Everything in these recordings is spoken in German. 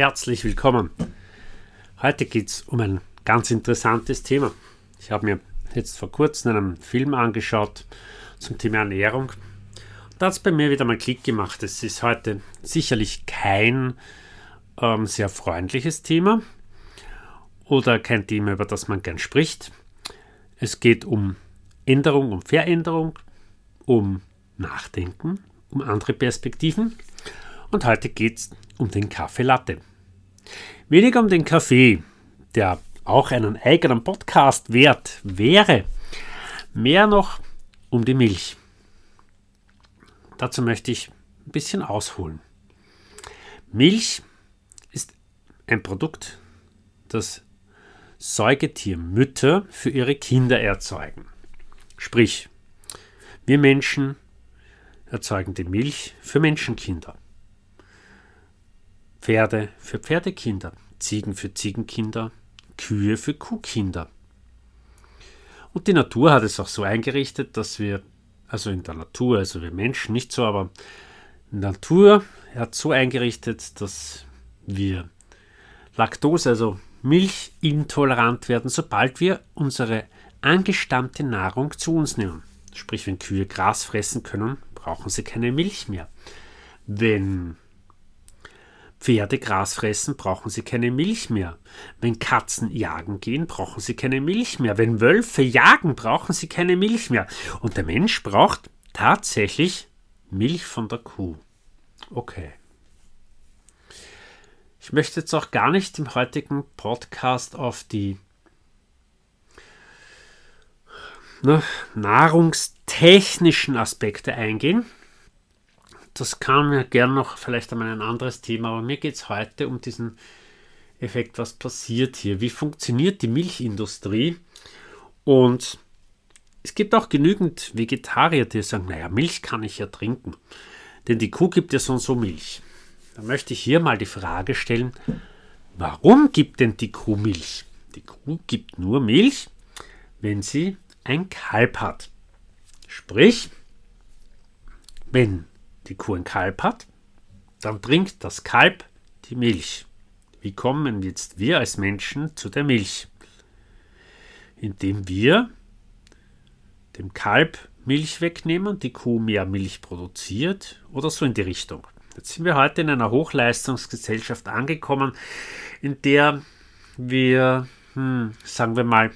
herzlich willkommen. Heute geht es um ein ganz interessantes Thema. Ich habe mir jetzt vor kurzem einen Film angeschaut zum Thema Ernährung. Da hat es bei mir wieder mal Klick gemacht. Es ist heute sicherlich kein ähm, sehr freundliches Thema oder kein Thema, über das man gern spricht. Es geht um Änderung, um Veränderung, um Nachdenken, um andere Perspektiven. Und heute geht es um den Kaffee Latte. Weniger um den Kaffee, der auch einen eigenen Podcast wert wäre. Mehr noch um die Milch. Dazu möchte ich ein bisschen ausholen. Milch ist ein Produkt, das Säugetiermütter für ihre Kinder erzeugen. Sprich, wir Menschen erzeugen die Milch für Menschenkinder. Pferde für Pferdekinder, Ziegen für Ziegenkinder, Kühe für Kuhkinder. Und die Natur hat es auch so eingerichtet, dass wir, also in der Natur, also wir Menschen nicht so, aber Natur hat so eingerichtet, dass wir Laktose, also milchintolerant werden, sobald wir unsere angestammte Nahrung zu uns nehmen. Sprich, wenn Kühe Gras fressen können, brauchen sie keine Milch mehr. Wenn Pferde Gras fressen, brauchen sie keine Milch mehr. Wenn Katzen jagen gehen, brauchen sie keine Milch mehr. Wenn Wölfe jagen, brauchen sie keine Milch mehr. Und der Mensch braucht tatsächlich Milch von der Kuh. Okay. Ich möchte jetzt auch gar nicht im heutigen Podcast auf die ne, nahrungstechnischen Aspekte eingehen das kann mir gern noch vielleicht einmal ein anderes Thema, aber mir geht es heute um diesen Effekt, was passiert hier, wie funktioniert die Milchindustrie und es gibt auch genügend Vegetarier, die sagen, naja, Milch kann ich ja trinken, denn die Kuh gibt ja so und so Milch. Da möchte ich hier mal die Frage stellen, warum gibt denn die Kuh Milch? Die Kuh gibt nur Milch, wenn sie ein Kalb hat. Sprich, wenn die Kuh ein Kalb hat, dann trinkt das Kalb die Milch. Wie kommen jetzt wir als Menschen zu der Milch? Indem wir dem Kalb Milch wegnehmen, die Kuh mehr Milch produziert oder so in die Richtung. Jetzt sind wir heute in einer Hochleistungsgesellschaft angekommen, in der wir, hm, sagen wir mal,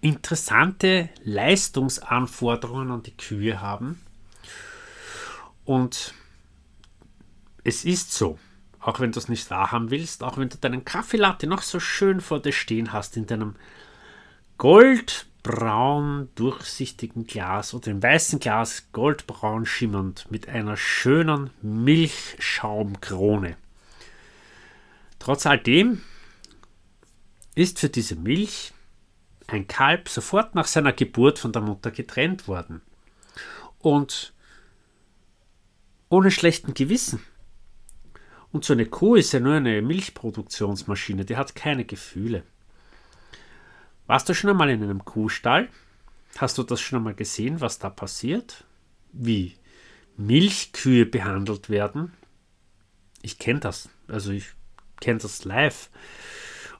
interessante Leistungsanforderungen an die Kühe haben, und es ist so, auch wenn du es nicht wahrhaben willst, auch wenn du deinen Kaffeelatte noch so schön vor dir stehen hast, in deinem goldbraun durchsichtigen Glas oder im weißen Glas goldbraun schimmernd mit einer schönen Milchschaumkrone. Trotz alledem ist für diese Milch ein Kalb sofort nach seiner Geburt von der Mutter getrennt worden. Und ohne schlechten Gewissen. Und so eine Kuh ist ja nur eine Milchproduktionsmaschine, die hat keine Gefühle. Warst du schon einmal in einem Kuhstall? Hast du das schon einmal gesehen, was da passiert? Wie Milchkühe behandelt werden? Ich kenne das. Also ich kenne das live.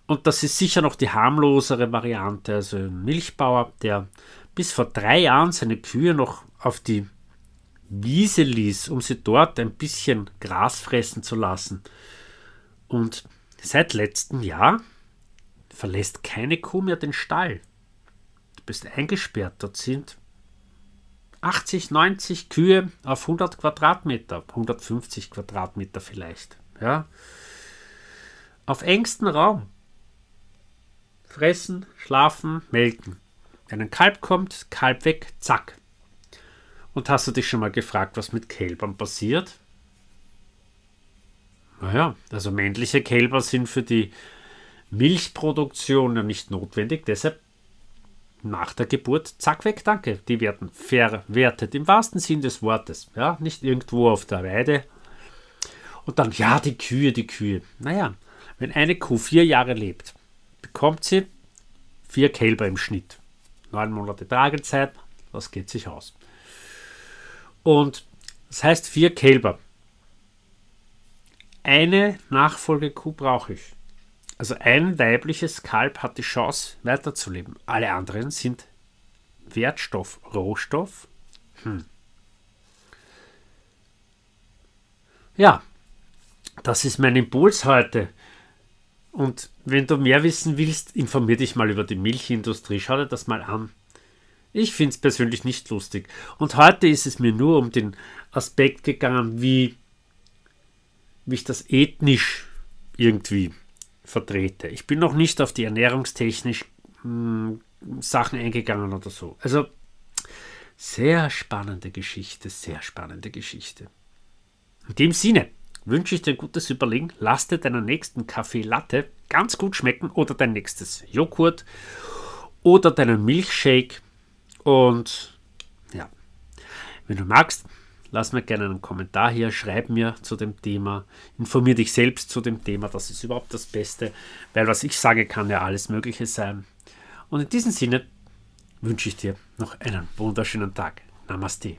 Und das ist sicher noch die harmlosere Variante. Also ein Milchbauer, der bis vor drei Jahren seine Kühe noch auf die Wiese ließ, um sie dort ein bisschen Gras fressen zu lassen. Und seit letztem Jahr verlässt keine Kuh mehr den Stall. Du bist eingesperrt. Dort sind 80, 90 Kühe auf 100 Quadratmeter, 150 Quadratmeter vielleicht. Ja. Auf engstem Raum. Fressen, schlafen, melken. Wenn ein Kalb kommt, Kalb weg, zack, und hast du dich schon mal gefragt, was mit Kälbern passiert? Naja, also männliche Kälber sind für die Milchproduktion ja nicht notwendig, deshalb nach der Geburt, zack weg, danke. Die werden verwertet im wahrsten Sinn des Wortes. Ja, nicht irgendwo auf der Weide. Und dann, ja, die Kühe, die Kühe. Naja, wenn eine Kuh vier Jahre lebt, bekommt sie vier Kälber im Schnitt. Neun Monate Tragezeit, das geht sich aus. Und das heißt vier Kälber. eine Nachfolgekuh brauche ich. Also ein weibliches Kalb hat die Chance weiterzuleben. Alle anderen sind Wertstoff, Rohstoff. Hm. Ja, das ist mein Impuls heute. Und wenn du mehr wissen willst, informier dich mal über die Milchindustrie. Schau dir das mal an. Ich finde es persönlich nicht lustig. Und heute ist es mir nur um den Aspekt gegangen, wie, wie ich das ethnisch irgendwie vertrete. Ich bin noch nicht auf die ernährungstechnisch mh, hm, Sachen eingegangen oder so. Also sehr spannende Geschichte, sehr spannende Geschichte. In dem Sinne wünsche ich dir ein gutes Überlegen. Lass dir deinen nächsten Kaffee Latte ganz gut schmecken oder dein nächstes Joghurt oder deinen Milchshake. Und ja, wenn du magst, lass mir gerne einen Kommentar hier, schreib mir zu dem Thema, informier dich selbst zu dem Thema, das ist überhaupt das Beste, weil was ich sage, kann ja alles Mögliche sein. Und in diesem Sinne wünsche ich dir noch einen wunderschönen Tag. Namaste.